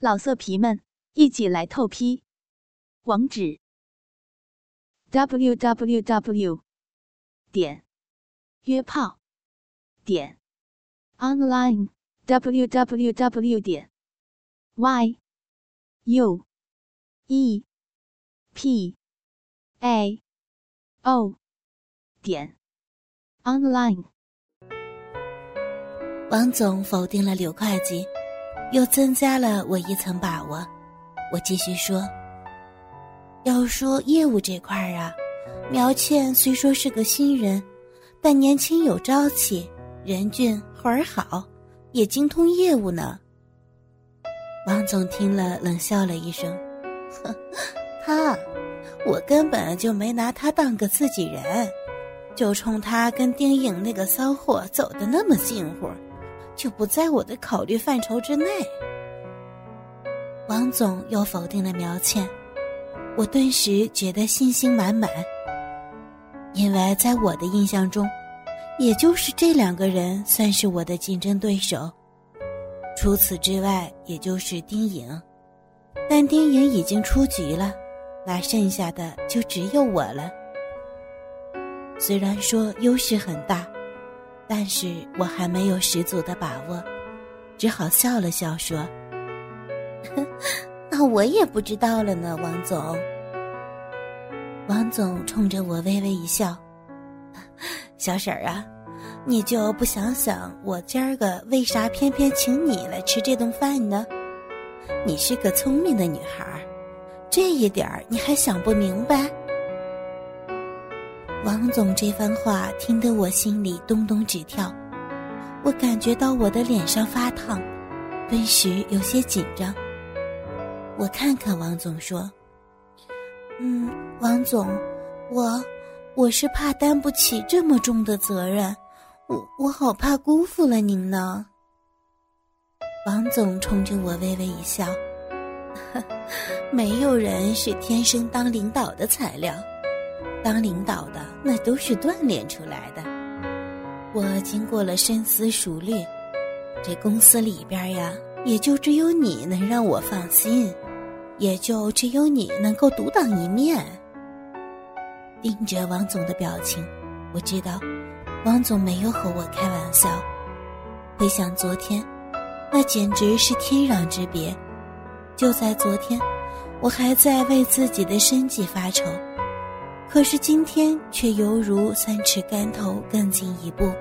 老色皮们，一起来透批！网址：w w w 点约炮点 online w w w 点 y u e p a o 点 online。王总否定了柳会计。又增加了我一层把握。我继续说：“要说业务这块儿啊，苗倩虽说是个新人，但年轻有朝气，人俊活儿好，也精通业务呢。”王总听了冷笑了一声：“哼，他，我根本就没拿他当个自己人，就冲他跟丁颖那个骚货走的那么近乎。”就不在我的考虑范畴之内。王总又否定了苗倩，我顿时觉得信心满满。因为在我的印象中，也就是这两个人算是我的竞争对手，除此之外，也就是丁颖。但丁颖已经出局了，那剩下的就只有我了。虽然说优势很大。但是我还没有十足的把握，只好笑了笑说：“ 那我也不知道了呢，王总。”王总冲着我微微一笑：“ 小婶儿啊，你就不想想我今儿个为啥偏偏请你来吃这顿饭呢？你是个聪明的女孩儿，这一点儿你还想不明白？”王总这番话听得我心里咚咚直跳，我感觉到我的脸上发烫，顿时有些紧张。我看看王总说：“嗯，王总，我我是怕担不起这么重的责任，我我好怕辜负了您呢。”王总冲着我微微一笑：“ 没有人是天生当领导的材料。”当领导的那都是锻炼出来的。我经过了深思熟虑，这公司里边呀，也就只有你能让我放心，也就只有你能够独当一面。盯着王总的表情，我知道，王总没有和我开玩笑。回想昨天，那简直是天壤之别。就在昨天，我还在为自己的生计发愁。可是今天却犹如三尺竿头更进一步。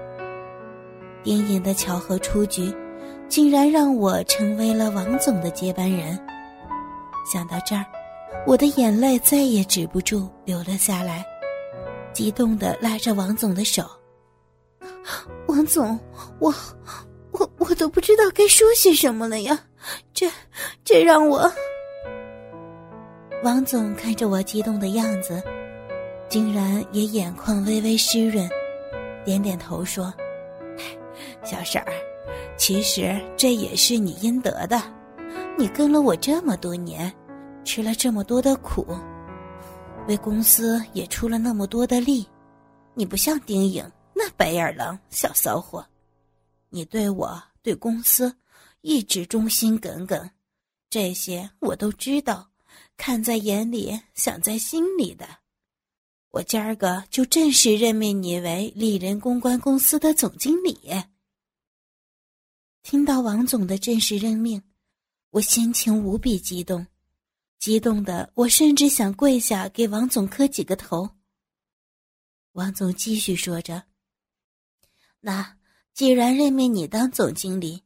丁颖的巧合出局，竟然让我成为了王总的接班人。想到这儿，我的眼泪再也止不住流了下来，激动的拉着王总的手。王总，我，我，我都不知道该说些什么了呀！这，这让我……王总看着我激动的样子。竟然也眼眶微微湿润，点点头说：“ 小婶儿，其实这也是你应得的。你跟了我这么多年，吃了这么多的苦，为公司也出了那么多的力。你不像丁颖那白眼狼小骚货，你对我对公司一直忠心耿耿，这些我都知道，看在眼里，想在心里的。”我今儿个就正式任命你为丽人公关公司的总经理。听到王总的正式任命，我心情无比激动，激动的我甚至想跪下给王总磕几个头。王总继续说着：“那既然任命你当总经理，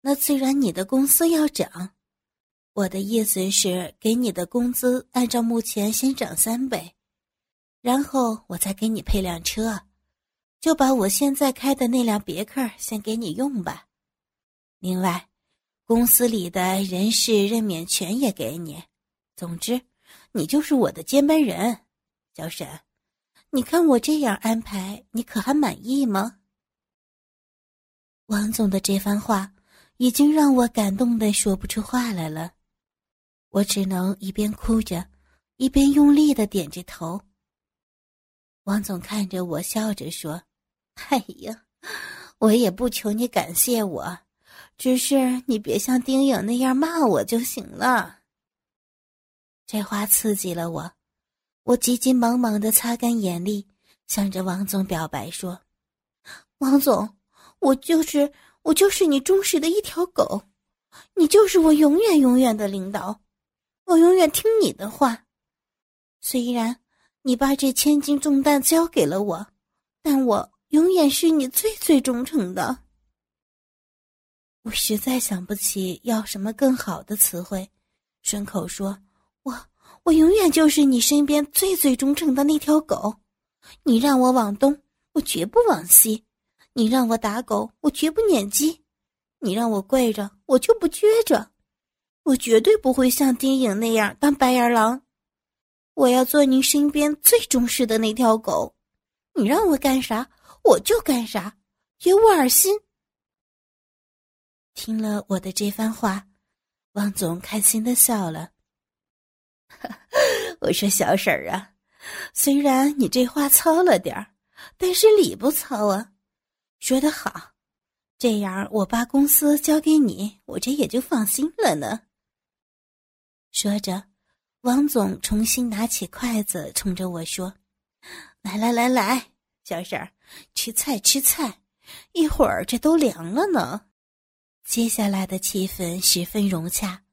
那自然你的公司要涨。我的意思是，给你的工资按照目前先涨三倍。”然后我再给你配辆车，就把我现在开的那辆别克先给你用吧。另外，公司里的人事任免权也给你。总之，你就是我的接班人，小沈。你看我这样安排，你可还满意吗？王总的这番话已经让我感动的说不出话来了，我只能一边哭着，一边用力的点着头。王总看着我，笑着说：“哎呀，我也不求你感谢我，只是你别像丁颖那样骂我就行了。这话刺激了我，我急急忙忙的擦干眼泪，向着王总表白说：“王总，我就是我就是你忠实的一条狗，你就是我永远永远的领导，我永远听你的话。虽然你把这千斤重担交给了我，但我永远是你最最忠诚的。”我实在想不起要什么更好的词汇，顺口说。我我永远就是你身边最最忠诚的那条狗，你让我往东，我绝不往西；你让我打狗，我绝不撵鸡；你让我跪着，我就不撅着。我绝对不会像丁颖那样当白眼狼。我要做您身边最忠实的那条狗，你让我干啥，我就干啥，绝无二心。听了我的这番话，汪总开心的笑了。我说小婶儿啊，虽然你这话糙了点儿，但是理不糙啊。说得好，这样我把公司交给你，我这也就放心了呢。说着，王总重新拿起筷子，冲着我说：“来来来来，小婶儿，吃菜吃菜，一会儿这都凉了呢。”接下来的气氛十分融洽，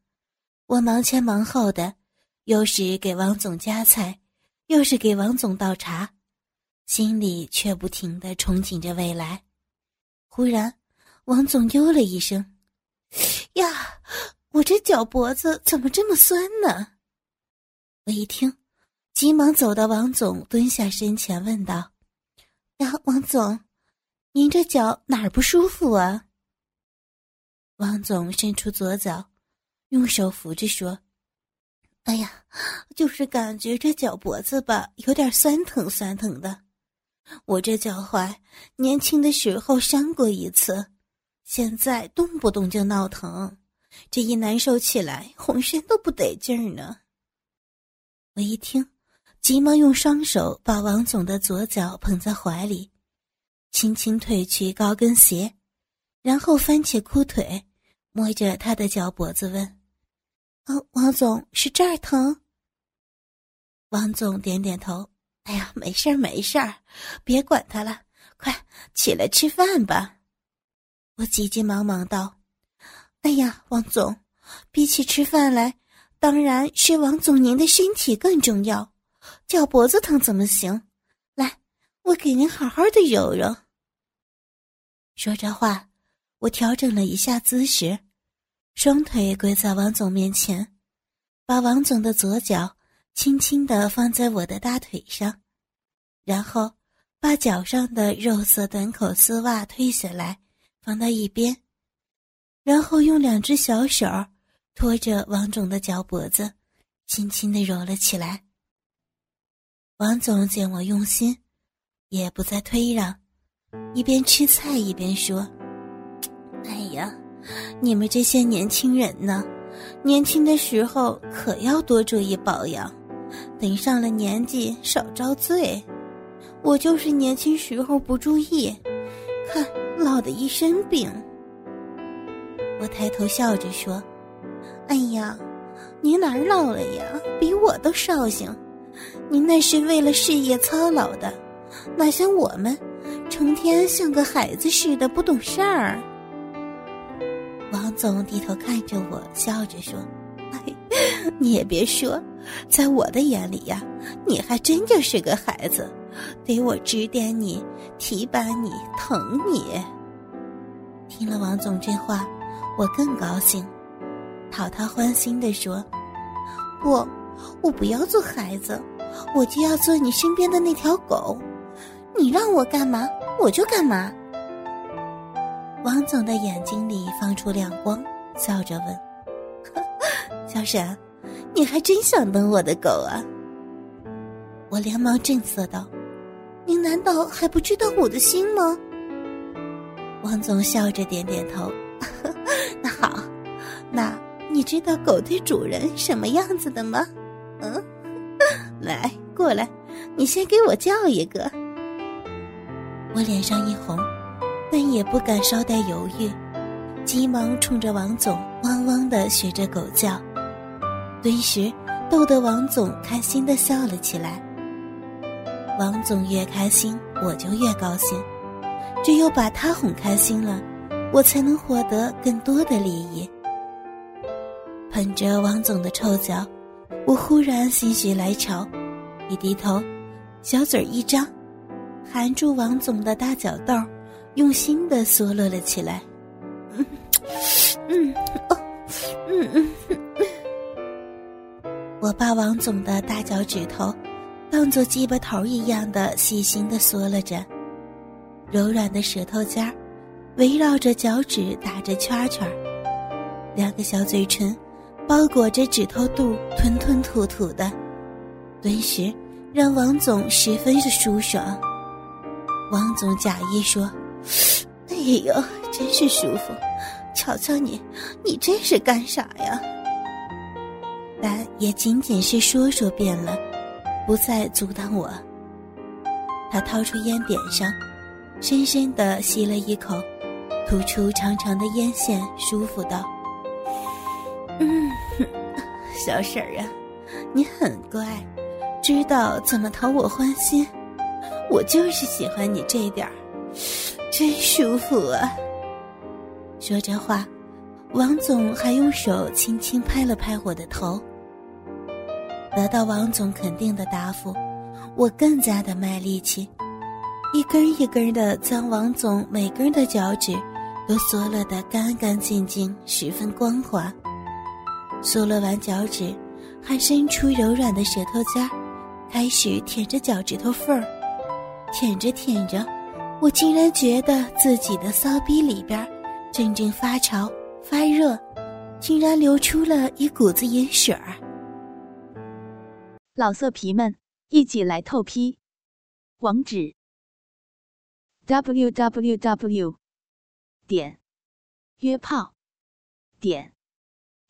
我忙前忙后的。又是给王总夹菜，又是给王总倒茶，心里却不停的憧憬着未来。忽然，王总哟了一声：“呀，我这脚脖子怎么这么酸呢？”我一听，急忙走到王总蹲下身前问道：“呀，王总，您这脚哪儿不舒服啊？”王总伸出左脚，用手扶着说。哎呀，就是感觉这脚脖子吧，有点酸疼酸疼的。我这脚踝年轻的时候伤过一次，现在动不动就闹疼，这一难受起来，浑身都不得劲儿呢。我一听，急忙用双手把王总的左脚捧在怀里，轻轻褪去高跟鞋，然后翻起裤腿，摸着他的脚脖子问。啊，王总是这儿疼。王总点点头。哎呀，没事儿，没事儿，别管他了，快起来吃饭吧。我急急忙忙道：“哎呀，王总，比起吃饭来，当然是王总您的身体更重要。脚脖子疼怎么行？来，我给您好好的揉揉。”说着话，我调整了一下姿势。双腿跪在王总面前，把王总的左脚轻轻地放在我的大腿上，然后把脚上的肉色短口丝袜退下来，放到一边，然后用两只小手拖着王总的脚脖子，轻轻地揉了起来。王总见我用心，也不再推让，一边吃菜一边说：“哎呀。”你们这些年轻人呢，年轻的时候可要多注意保养，等上了年纪少遭罪。我就是年轻时候不注意，看老的一身病。我抬头笑着说：“哎呀，您哪儿老了呀？比我都绍兴。您那是为了事业操劳的，哪像我们，成天像个孩子似的不懂事儿。”王总低头看着我，笑着说：“哎，你也别说，在我的眼里呀，你还真就是个孩子，得我指点你、提拔你、疼你。”听了王总这话，我更高兴，讨他欢心的说：“不，我不要做孩子，我就要做你身边的那条狗，你让我干嘛，我就干嘛。”王总的眼睛里放出亮光，笑着问：“小沈，你还真想当我的狗啊？”我连忙正色道：“您难道还不知道我的心吗？”王总笑着点点头：“ 那好，那你知道狗对主人什么样子的吗？嗯，来，过来，你先给我叫一个。”我脸上一红。但也不敢稍带犹豫，急忙冲着王总汪汪的学着狗叫，顿时逗得王总开心的笑了起来。王总越开心，我就越高兴，只有把他哄开心了，我才能获得更多的利益。捧着王总的臭脚，我忽然心血来潮，一低头，小嘴一张，含住王总的大脚豆，用心的嗦落了起来。嗯嗯哦嗯嗯嗯，我把王总的大脚趾头。当做鸡巴头一样的细心的嗦了着，柔软的舌头尖儿围绕着脚趾打着圈圈，两个小嘴唇包裹着指头肚，吞吞吐吐的，顿时让王总十分的舒爽。王总假意说：“哎呦，真是舒服，瞧瞧你，你这是干啥呀？”但也仅仅是说说便了。不再阻挡我。他掏出烟点上，深深的吸了一口，吐出长长的烟线，舒服道：“嗯，小婶儿啊，你很乖，知道怎么讨我欢心。我就是喜欢你这点儿，真舒服啊。”说着话，王总还用手轻轻拍了拍我的头。得到王总肯定的答复，我更加的卖力气，一根一根的将王总每根的脚趾都嗦了得干干净净，十分光滑。嗦了完脚趾，还伸出柔软的舌头尖儿，开始舔着脚趾头缝儿。舔着舔着，我竟然觉得自己的骚逼里边阵阵发潮发热，竟然流出了一股子银水儿。老色皮们，一起来透批！网址：w w w 点约炮点